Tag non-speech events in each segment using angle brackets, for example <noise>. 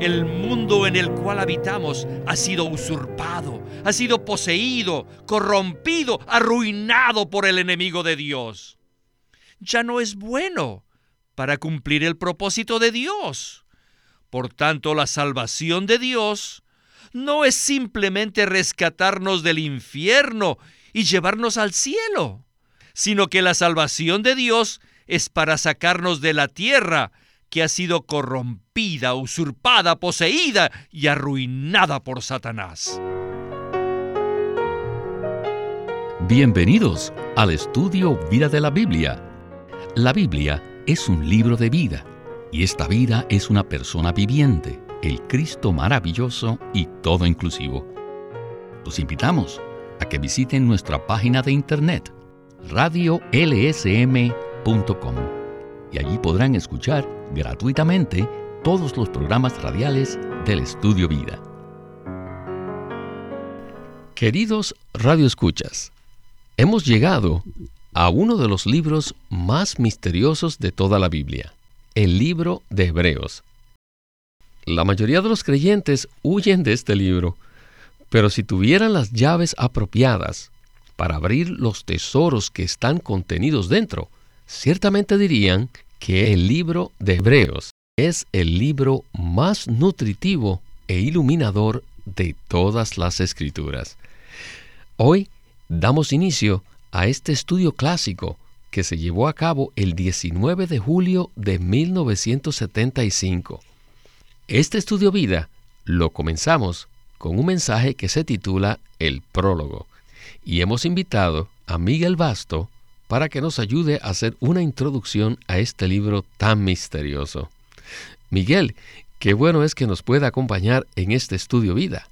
el mundo en el cual habitamos ha sido usurpado, ha sido poseído, corrompido, arruinado por el enemigo de Dios. Ya no es bueno para cumplir el propósito de Dios. Por tanto, la salvación de Dios no es simplemente rescatarnos del infierno y llevarnos al cielo, sino que la salvación de Dios es para sacarnos de la tierra que ha sido corrompida, usurpada, poseída y arruinada por Satanás. Bienvenidos al estudio Vida de la Biblia. La Biblia es un libro de vida y esta vida es una persona viviente, el Cristo maravilloso y todo inclusivo. Los invitamos a que visiten nuestra página de internet radiolsm.com y allí podrán escuchar gratuitamente todos los programas radiales del Estudio Vida. Queridos radioescuchas, hemos llegado a uno de los libros más misteriosos de toda la Biblia, el libro de Hebreos. La mayoría de los creyentes huyen de este libro, pero si tuvieran las llaves apropiadas para abrir los tesoros que están contenidos dentro, ciertamente dirían que el libro de Hebreos es el libro más nutritivo e iluminador de todas las escrituras. Hoy damos inicio a este estudio clásico que se llevó a cabo el 19 de julio de 1975. Este estudio vida lo comenzamos con un mensaje que se titula El prólogo y hemos invitado a Miguel Basto para que nos ayude a hacer una introducción a este libro tan misterioso. Miguel, qué bueno es que nos pueda acompañar en este estudio vida.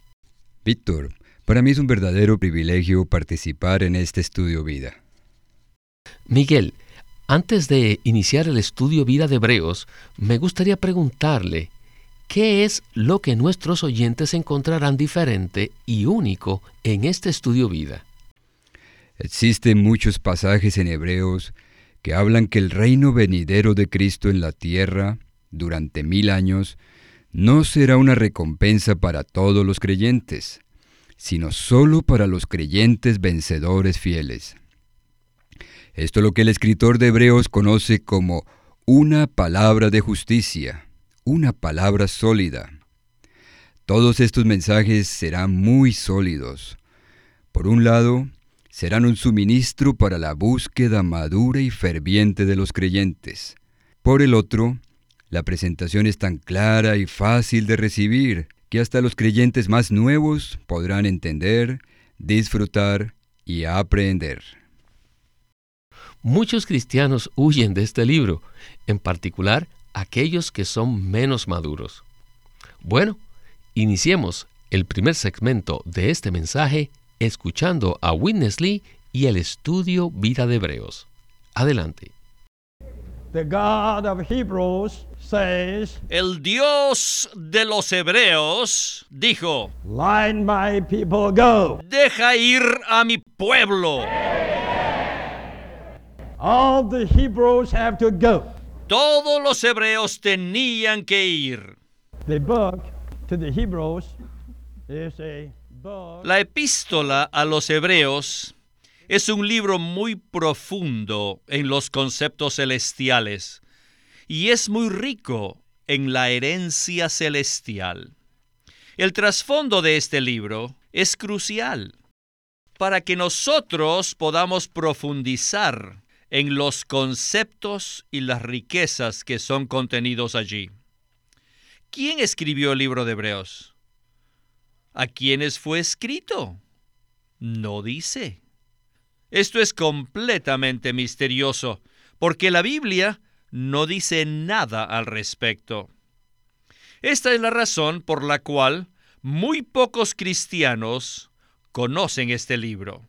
Víctor, para mí es un verdadero privilegio participar en este estudio vida. Miguel, antes de iniciar el estudio vida de Hebreos, me gustaría preguntarle, ¿qué es lo que nuestros oyentes encontrarán diferente y único en este estudio vida? Existen muchos pasajes en Hebreos que hablan que el reino venidero de Cristo en la tierra, durante mil años, no será una recompensa para todos los creyentes, sino solo para los creyentes vencedores fieles. Esto es lo que el escritor de Hebreos conoce como una palabra de justicia, una palabra sólida. Todos estos mensajes serán muy sólidos. Por un lado, serán un suministro para la búsqueda madura y ferviente de los creyentes. Por el otro, la presentación es tan clara y fácil de recibir que hasta los creyentes más nuevos podrán entender, disfrutar y aprender. Muchos cristianos huyen de este libro, en particular aquellos que son menos maduros. Bueno, iniciemos el primer segmento de este mensaje escuchando a Witness Lee y el estudio Vida de Hebreos. Adelante. El Dios de los Hebreos dijo, my people go. Deja ir a mi pueblo. All the Hebrews have to go. Todos los hebreos tenían que ir. The book to the Hebrews is a la epístola a los hebreos es un libro muy profundo en los conceptos celestiales y es muy rico en la herencia celestial. El trasfondo de este libro es crucial para que nosotros podamos profundizar en los conceptos y las riquezas que son contenidos allí. ¿Quién escribió el libro de Hebreos? ¿A quiénes fue escrito? No dice. Esto es completamente misterioso, porque la Biblia no dice nada al respecto. Esta es la razón por la cual muy pocos cristianos conocen este libro.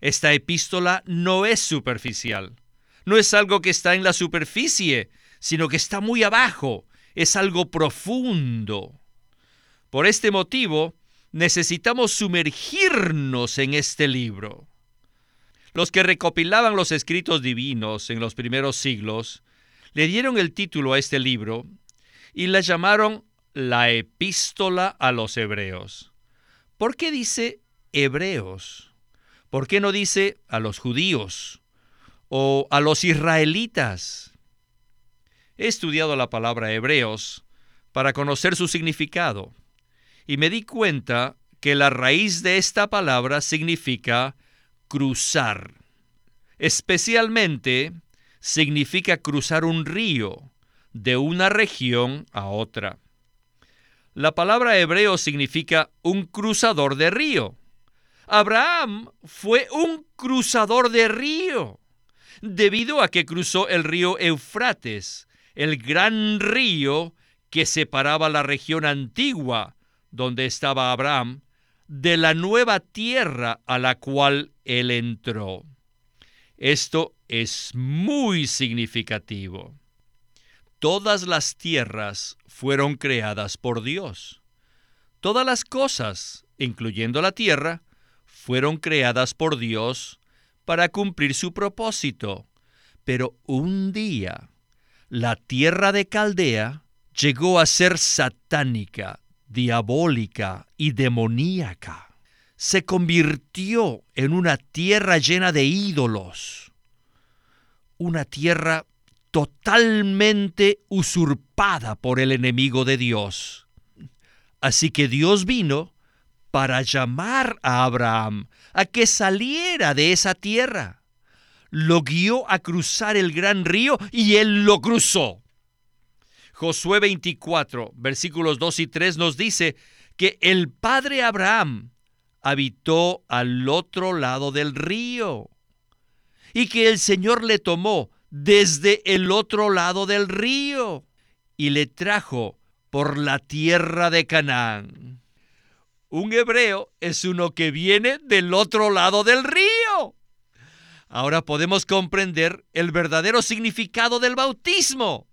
Esta epístola no es superficial, no es algo que está en la superficie, sino que está muy abajo, es algo profundo. Por este motivo, necesitamos sumergirnos en este libro. Los que recopilaban los escritos divinos en los primeros siglos le dieron el título a este libro y la llamaron la epístola a los hebreos. ¿Por qué dice hebreos? ¿Por qué no dice a los judíos o a los israelitas? He estudiado la palabra hebreos para conocer su significado y me di cuenta que la raíz de esta palabra significa cruzar. Especialmente significa cruzar un río de una región a otra. La palabra hebreo significa un cruzador de río. Abraham fue un cruzador de río, debido a que cruzó el río Eufrates, el gran río que separaba la región antigua donde estaba Abraham de la nueva tierra a la cual él entró. Esto es muy significativo. Todas las tierras fueron creadas por Dios. Todas las cosas, incluyendo la tierra, fueron creadas por Dios para cumplir su propósito. Pero un día, la tierra de Caldea llegó a ser satánica, diabólica y demoníaca. Se convirtió en una tierra llena de ídolos, una tierra totalmente usurpada por el enemigo de Dios. Así que Dios vino para llamar a Abraham a que saliera de esa tierra. Lo guió a cruzar el gran río y él lo cruzó. Josué 24, versículos 2 y 3 nos dice que el padre Abraham habitó al otro lado del río y que el Señor le tomó desde el otro lado del río y le trajo por la tierra de Canaán. Un hebreo es uno que viene del otro lado del río. Ahora podemos comprender el verdadero significado del bautismo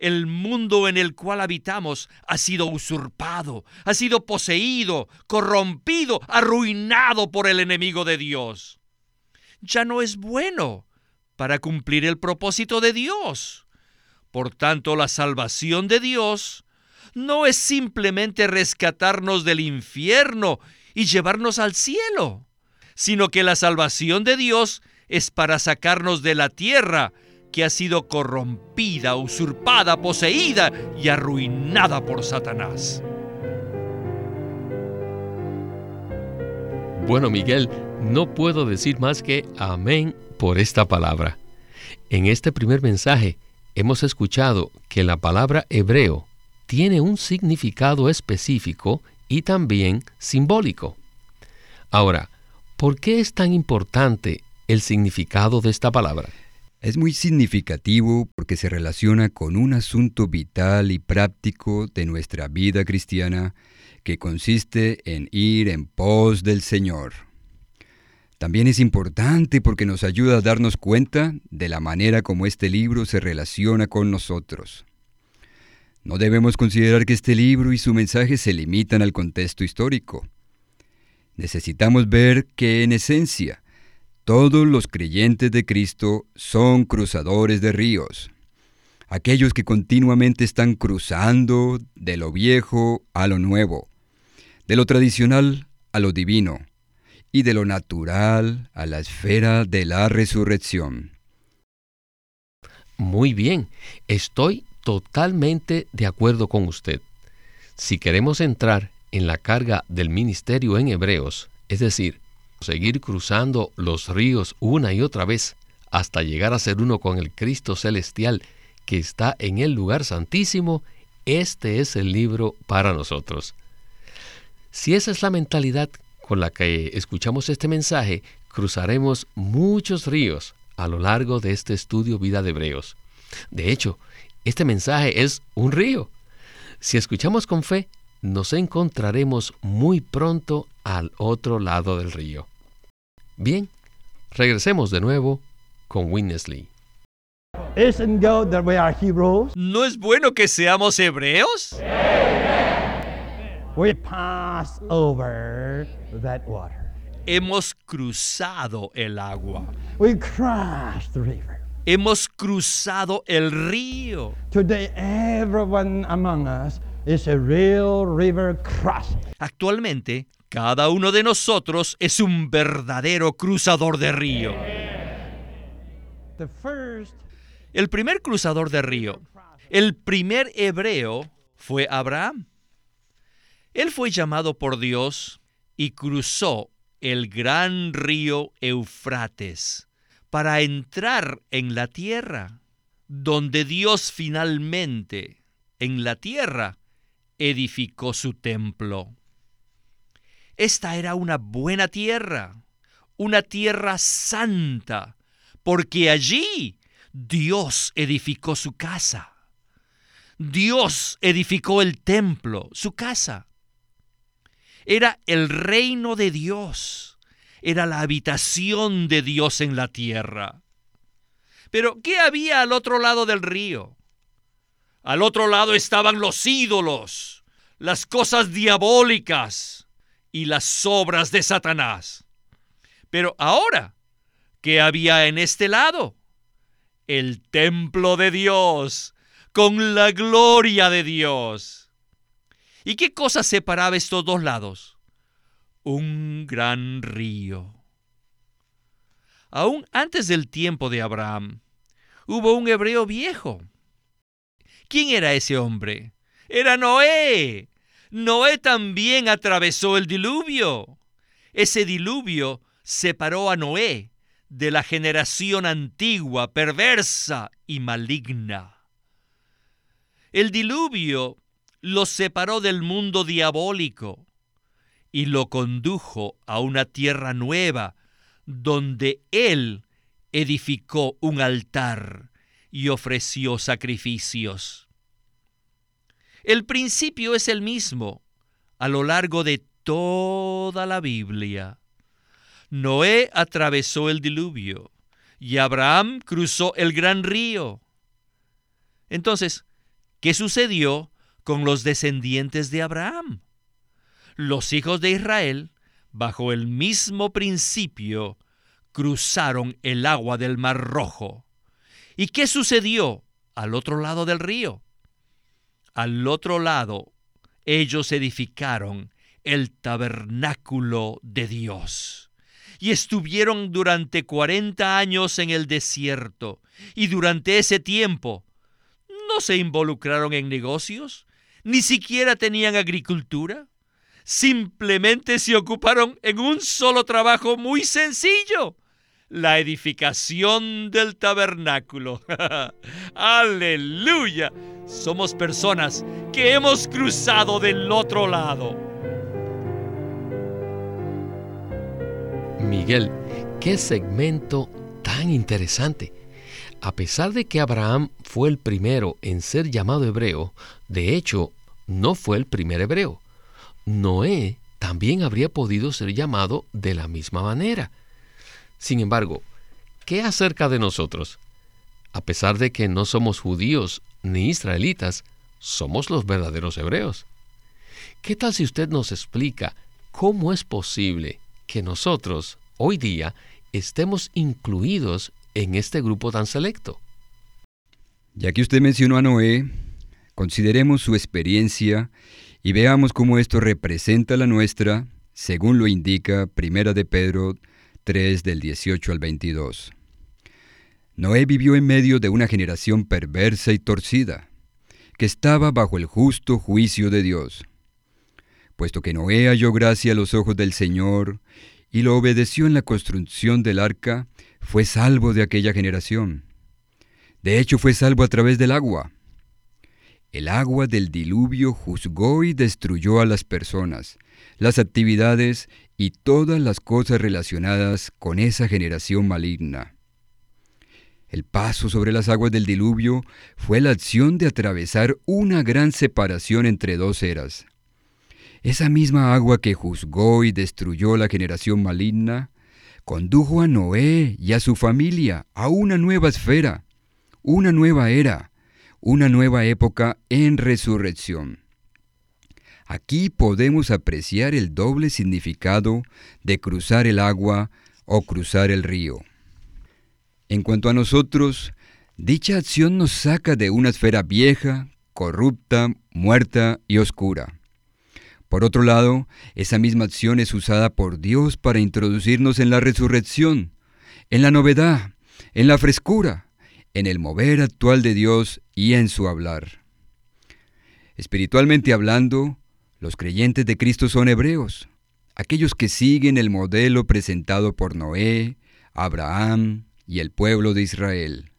el mundo en el cual habitamos ha sido usurpado, ha sido poseído, corrompido, arruinado por el enemigo de Dios. Ya no es bueno para cumplir el propósito de Dios. Por tanto, la salvación de Dios no es simplemente rescatarnos del infierno y llevarnos al cielo, sino que la salvación de Dios es para sacarnos de la tierra que ha sido corrompida, usurpada, poseída y arruinada por Satanás. Bueno, Miguel, no puedo decir más que amén por esta palabra. En este primer mensaje hemos escuchado que la palabra hebreo tiene un significado específico y también simbólico. Ahora, ¿por qué es tan importante el significado de esta palabra? Es muy significativo porque se relaciona con un asunto vital y práctico de nuestra vida cristiana que consiste en ir en pos del Señor. También es importante porque nos ayuda a darnos cuenta de la manera como este libro se relaciona con nosotros. No debemos considerar que este libro y su mensaje se limitan al contexto histórico. Necesitamos ver que en esencia, todos los creyentes de Cristo son cruzadores de ríos. Aquellos que continuamente están cruzando de lo viejo a lo nuevo, de lo tradicional a lo divino y de lo natural a la esfera de la resurrección. Muy bien, estoy totalmente de acuerdo con usted. Si queremos entrar en la carga del ministerio en Hebreos, es decir, seguir cruzando los ríos una y otra vez hasta llegar a ser uno con el Cristo celestial que está en el lugar santísimo, este es el libro para nosotros. Si esa es la mentalidad con la que escuchamos este mensaje, cruzaremos muchos ríos a lo largo de este estudio Vida de Hebreos. De hecho, este mensaje es un río. Si escuchamos con fe, nos encontraremos muy pronto al otro lado del río. Bien, regresemos de nuevo con Winnesley. ¿No es bueno que seamos hebreos? Hemos cruzado el agua. Hemos cruzado el río. Today everyone among us is a real river crossing. Actualmente, cada uno de nosotros es un verdadero cruzador de río. El primer cruzador de río, el primer hebreo, fue Abraham. Él fue llamado por Dios y cruzó el gran río Eufrates para entrar en la tierra, donde Dios finalmente, en la tierra, edificó su templo. Esta era una buena tierra, una tierra santa, porque allí Dios edificó su casa. Dios edificó el templo, su casa. Era el reino de Dios, era la habitación de Dios en la tierra. Pero, ¿qué había al otro lado del río? Al otro lado estaban los ídolos, las cosas diabólicas y las obras de Satanás. Pero ahora, ¿qué había en este lado? El templo de Dios, con la gloria de Dios. ¿Y qué cosa separaba estos dos lados? Un gran río. Aún antes del tiempo de Abraham, hubo un hebreo viejo. ¿Quién era ese hombre? Era Noé. Noé también atravesó el diluvio. Ese diluvio separó a Noé de la generación antigua, perversa y maligna. El diluvio lo separó del mundo diabólico y lo condujo a una tierra nueva donde él edificó un altar y ofreció sacrificios. El principio es el mismo a lo largo de toda la Biblia. Noé atravesó el diluvio y Abraham cruzó el gran río. Entonces, ¿qué sucedió con los descendientes de Abraham? Los hijos de Israel, bajo el mismo principio, cruzaron el agua del Mar Rojo. ¿Y qué sucedió al otro lado del río? Al otro lado, ellos edificaron el tabernáculo de Dios. Y estuvieron durante 40 años en el desierto. Y durante ese tiempo no se involucraron en negocios, ni siquiera tenían agricultura. Simplemente se ocuparon en un solo trabajo muy sencillo, la edificación del tabernáculo. <laughs> Aleluya. Somos personas que hemos cruzado del otro lado. Miguel, qué segmento tan interesante. A pesar de que Abraham fue el primero en ser llamado hebreo, de hecho, no fue el primer hebreo. Noé también habría podido ser llamado de la misma manera. Sin embargo, ¿qué acerca de nosotros? A pesar de que no somos judíos ni israelitas, somos los verdaderos hebreos. ¿Qué tal si usted nos explica cómo es posible que nosotros, hoy día, estemos incluidos en este grupo tan selecto? Ya que usted mencionó a Noé, consideremos su experiencia y veamos cómo esto representa la nuestra, según lo indica Primera de Pedro 3 del 18 al 22. Noé vivió en medio de una generación perversa y torcida, que estaba bajo el justo juicio de Dios. Puesto que Noé halló gracia a los ojos del Señor y lo obedeció en la construcción del arca, fue salvo de aquella generación. De hecho, fue salvo a través del agua. El agua del diluvio juzgó y destruyó a las personas, las actividades y todas las cosas relacionadas con esa generación maligna. El paso sobre las aguas del diluvio fue la acción de atravesar una gran separación entre dos eras. Esa misma agua que juzgó y destruyó la generación maligna, condujo a Noé y a su familia a una nueva esfera, una nueva era, una nueva época en resurrección. Aquí podemos apreciar el doble significado de cruzar el agua o cruzar el río. En cuanto a nosotros, dicha acción nos saca de una esfera vieja, corrupta, muerta y oscura. Por otro lado, esa misma acción es usada por Dios para introducirnos en la resurrección, en la novedad, en la frescura, en el mover actual de Dios y en su hablar. Espiritualmente hablando, los creyentes de Cristo son hebreos, aquellos que siguen el modelo presentado por Noé, Abraham y el pueblo de Israel.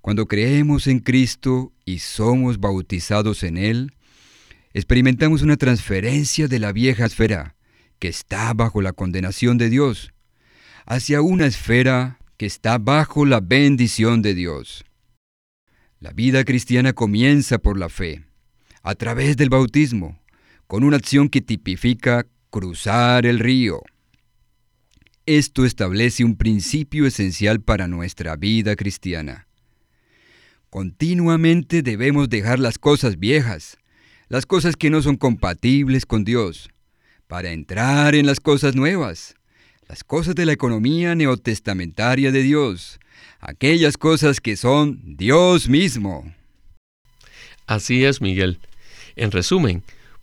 Cuando creemos en Cristo y somos bautizados en Él, experimentamos una transferencia de la vieja esfera, que está bajo la condenación de Dios, hacia una esfera que está bajo la bendición de Dios. La vida cristiana comienza por la fe, a través del bautismo, con una acción que tipifica cruzar el río. Esto establece un principio esencial para nuestra vida cristiana. Continuamente debemos dejar las cosas viejas, las cosas que no son compatibles con Dios, para entrar en las cosas nuevas, las cosas de la economía neotestamentaria de Dios, aquellas cosas que son Dios mismo. Así es, Miguel. En resumen,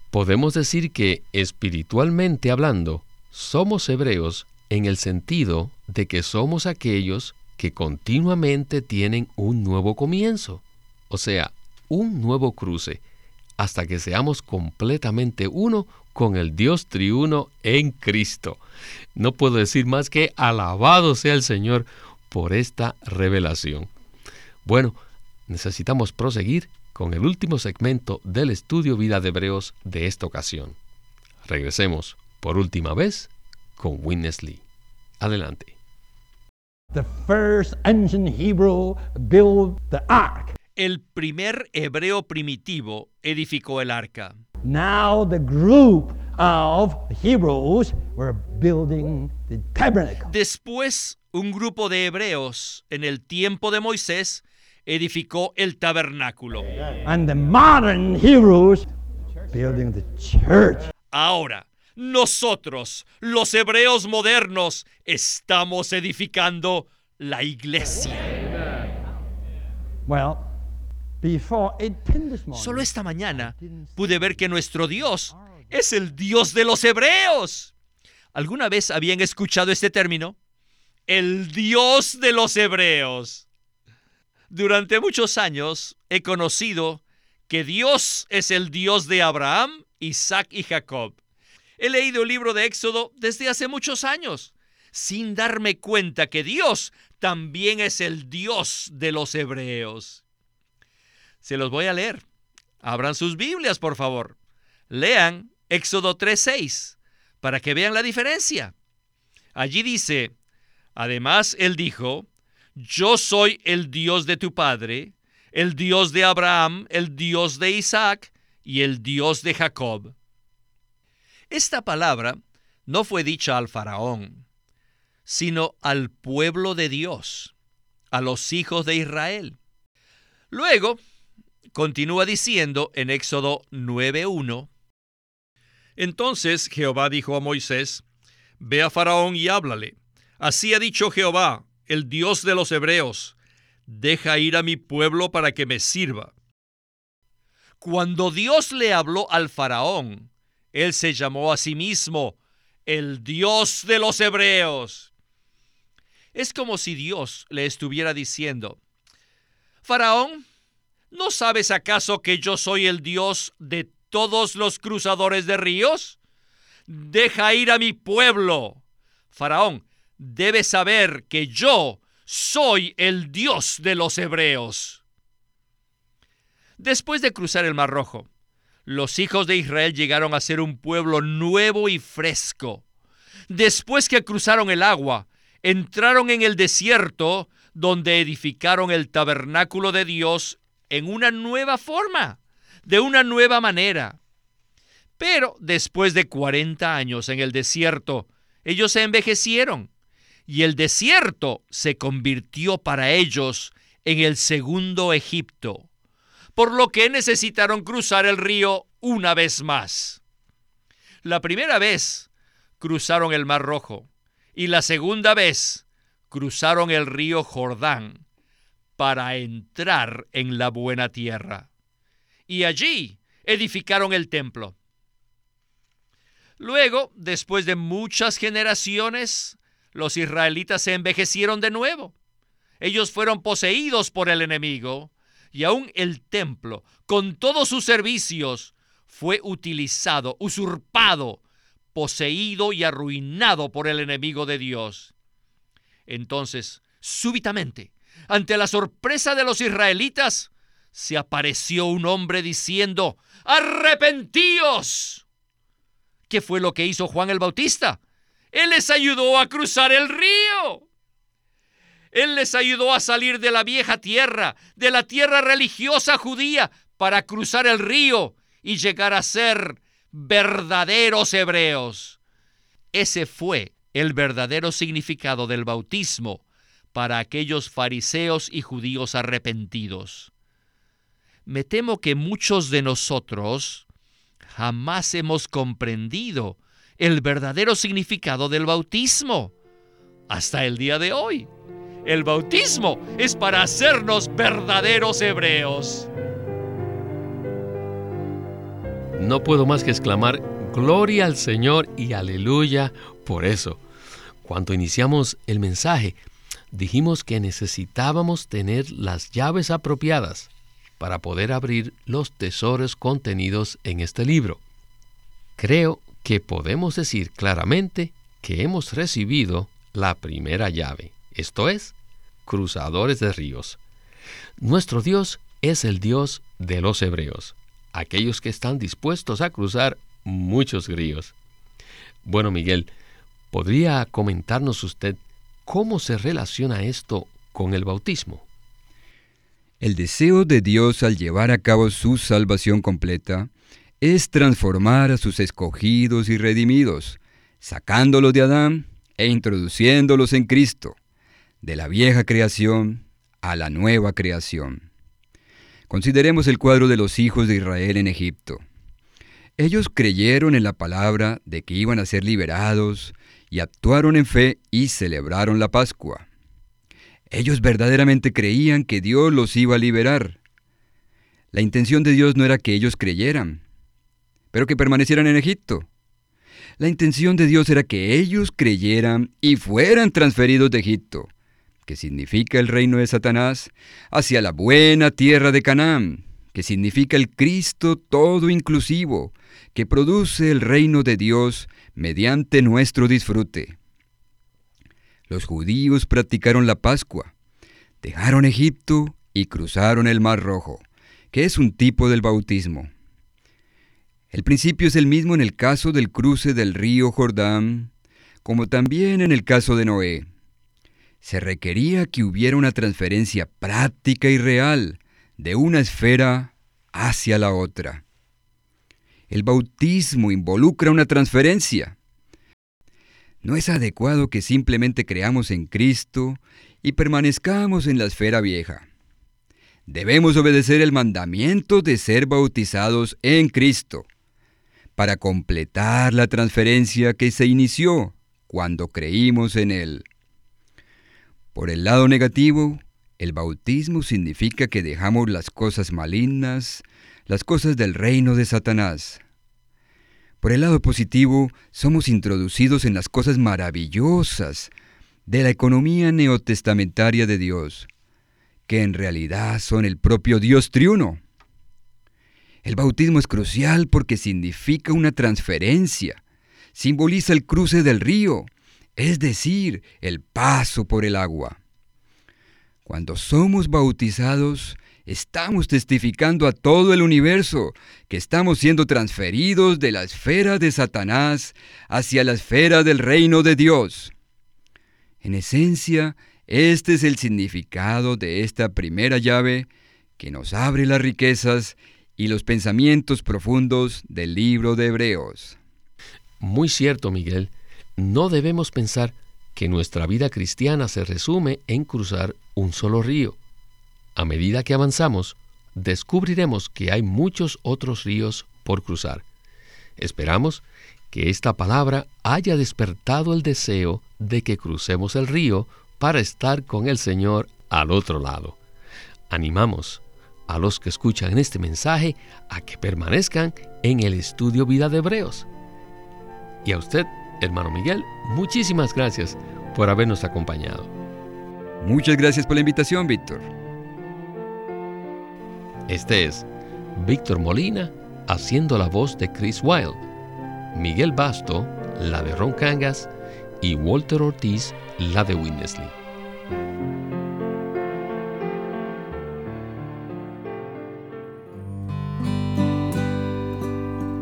podemos decir que, espiritualmente hablando, somos hebreos en el sentido de que somos aquellos que continuamente tienen un nuevo comienzo, o sea, un nuevo cruce, hasta que seamos completamente uno con el Dios triuno en Cristo. No puedo decir más que alabado sea el Señor por esta revelación. Bueno, necesitamos proseguir con el último segmento del estudio Vida de Hebreos de esta ocasión. Regresemos por última vez con Witness Lee. Adelante. The first ancient Hebrew built the ark. El primer hebreo primitivo edificó el arca. Now the group of Hebrews were building the tabernacle. Después, un grupo de hebreos en el tiempo de Moisés edificó el tabernáculo. And the modern Hebrews building the church. Ahora, nosotros, los hebreos modernos, estamos edificando la iglesia. Well, before 8:10 this morning. Solo esta mañana pude ver que nuestro Dios es el Dios de los hebreos. ¿Alguna vez habían escuchado este término? El Dios de los hebreos. Durante muchos años he conocido que Dios es el Dios de Abraham, Isaac y Jacob. He leído el libro de Éxodo desde hace muchos años, sin darme cuenta que Dios también es el Dios de los hebreos. Se los voy a leer. Abran sus Biblias, por favor. Lean Éxodo 3:6 para que vean la diferencia. Allí dice, además él dijo, yo soy el Dios de tu padre, el Dios de Abraham, el Dios de Isaac y el Dios de Jacob. Esta palabra no fue dicha al faraón, sino al pueblo de Dios, a los hijos de Israel. Luego, continúa diciendo en Éxodo 9.1, Entonces Jehová dijo a Moisés, Ve a Faraón y háblale. Así ha dicho Jehová, el Dios de los hebreos, deja ir a mi pueblo para que me sirva. Cuando Dios le habló al faraón, él se llamó a sí mismo el Dios de los hebreos. Es como si Dios le estuviera diciendo, Faraón, ¿no sabes acaso que yo soy el Dios de todos los cruzadores de ríos? Deja ir a mi pueblo. Faraón, debes saber que yo soy el Dios de los hebreos. Después de cruzar el Mar Rojo, los hijos de Israel llegaron a ser un pueblo nuevo y fresco. Después que cruzaron el agua, entraron en el desierto donde edificaron el tabernáculo de Dios en una nueva forma, de una nueva manera. Pero después de 40 años en el desierto, ellos se envejecieron y el desierto se convirtió para ellos en el segundo Egipto, por lo que necesitaron cruzar el río una vez más. La primera vez cruzaron el Mar Rojo y la segunda vez cruzaron el río Jordán para entrar en la buena tierra. y allí edificaron el templo. Luego, después de muchas generaciones, los israelitas se envejecieron de nuevo. Ellos fueron poseídos por el enemigo y aún el templo, con todos sus servicios, fue utilizado, usurpado, poseído y arruinado por el enemigo de Dios. Entonces, súbitamente, ante la sorpresa de los israelitas, se apareció un hombre diciendo, arrepentíos. ¿Qué fue lo que hizo Juan el Bautista? Él les ayudó a cruzar el río. Él les ayudó a salir de la vieja tierra, de la tierra religiosa judía, para cruzar el río y llegar a ser verdaderos hebreos. Ese fue el verdadero significado del bautismo para aquellos fariseos y judíos arrepentidos. Me temo que muchos de nosotros jamás hemos comprendido el verdadero significado del bautismo hasta el día de hoy. El bautismo es para hacernos verdaderos hebreos. No puedo más que exclamar, gloria al Señor y aleluya por eso. Cuando iniciamos el mensaje, dijimos que necesitábamos tener las llaves apropiadas para poder abrir los tesoros contenidos en este libro. Creo que podemos decir claramente que hemos recibido la primera llave esto es, cruzadores de ríos. Nuestro Dios es el Dios de los hebreos, aquellos que están dispuestos a cruzar muchos ríos. Bueno, Miguel, ¿podría comentarnos usted cómo se relaciona esto con el bautismo? El deseo de Dios al llevar a cabo su salvación completa es transformar a sus escogidos y redimidos, sacándolos de Adán e introduciéndolos en Cristo de la vieja creación a la nueva creación. Consideremos el cuadro de los hijos de Israel en Egipto. Ellos creyeron en la palabra de que iban a ser liberados y actuaron en fe y celebraron la Pascua. Ellos verdaderamente creían que Dios los iba a liberar. La intención de Dios no era que ellos creyeran, pero que permanecieran en Egipto. La intención de Dios era que ellos creyeran y fueran transferidos de Egipto que significa el reino de Satanás, hacia la buena tierra de Canaán, que significa el Cristo todo inclusivo, que produce el reino de Dios mediante nuestro disfrute. Los judíos practicaron la Pascua, dejaron Egipto y cruzaron el Mar Rojo, que es un tipo del bautismo. El principio es el mismo en el caso del cruce del río Jordán, como también en el caso de Noé se requería que hubiera una transferencia práctica y real de una esfera hacia la otra. El bautismo involucra una transferencia. No es adecuado que simplemente creamos en Cristo y permanezcamos en la esfera vieja. Debemos obedecer el mandamiento de ser bautizados en Cristo para completar la transferencia que se inició cuando creímos en Él. Por el lado negativo, el bautismo significa que dejamos las cosas malignas, las cosas del reino de Satanás. Por el lado positivo, somos introducidos en las cosas maravillosas de la economía neotestamentaria de Dios, que en realidad son el propio Dios triuno. El bautismo es crucial porque significa una transferencia, simboliza el cruce del río, es decir, el paso por el agua. Cuando somos bautizados, estamos testificando a todo el universo que estamos siendo transferidos de la esfera de Satanás hacia la esfera del reino de Dios. En esencia, este es el significado de esta primera llave que nos abre las riquezas y los pensamientos profundos del libro de Hebreos. Muy cierto, Miguel no debemos pensar que nuestra vida cristiana se resume en cruzar un solo río. A medida que avanzamos, descubriremos que hay muchos otros ríos por cruzar. Esperamos que esta palabra haya despertado el deseo de que crucemos el río para estar con el Señor al otro lado. Animamos a los que escuchan este mensaje a que permanezcan en el estudio Vida de Hebreos. Y a usted, hermano Miguel, muchísimas gracias por habernos acompañado. Muchas gracias por la invitación, Víctor. Este es Víctor Molina haciendo la voz de Chris Wilde, Miguel Basto, la de Ron Cangas, y Walter Ortiz, la de Winnesley.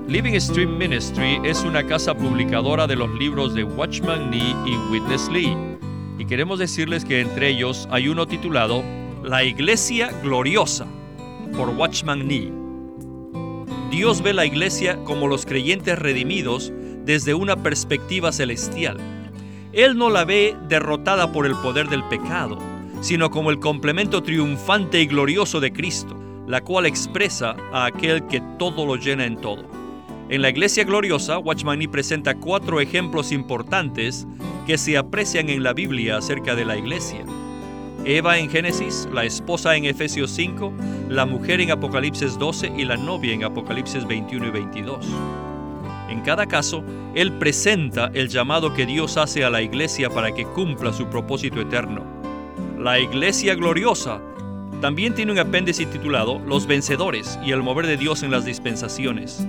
Living Stream Ministry es una casa publicadora de los libros de Watchman Nee y Witness Lee. Y queremos decirles que entre ellos hay uno titulado La Iglesia Gloriosa por Watchman Nee. Dios ve la iglesia como los creyentes redimidos desde una perspectiva celestial. Él no la ve derrotada por el poder del pecado, sino como el complemento triunfante y glorioso de Cristo, la cual expresa a aquel que todo lo llena en todo. En la Iglesia Gloriosa, Watchman Nee presenta cuatro ejemplos importantes que se aprecian en la Biblia acerca de la Iglesia. Eva en Génesis, la esposa en Efesios 5, la mujer en Apocalipsis 12 y la novia en Apocalipsis 21 y 22. En cada caso, él presenta el llamado que Dios hace a la iglesia para que cumpla su propósito eterno. La iglesia gloriosa también tiene un apéndice titulado Los vencedores y el mover de Dios en las dispensaciones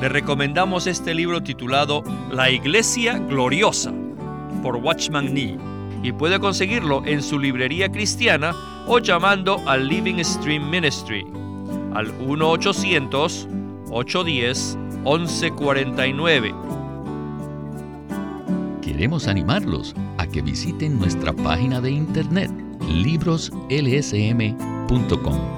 le recomendamos este libro titulado La Iglesia Gloriosa por Watchman Nee y puede conseguirlo en su librería cristiana o llamando al Living Stream Ministry al 1-800-810-1149. Queremos animarlos a que visiten nuestra página de internet libroslsm.com.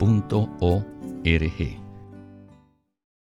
Punto O R G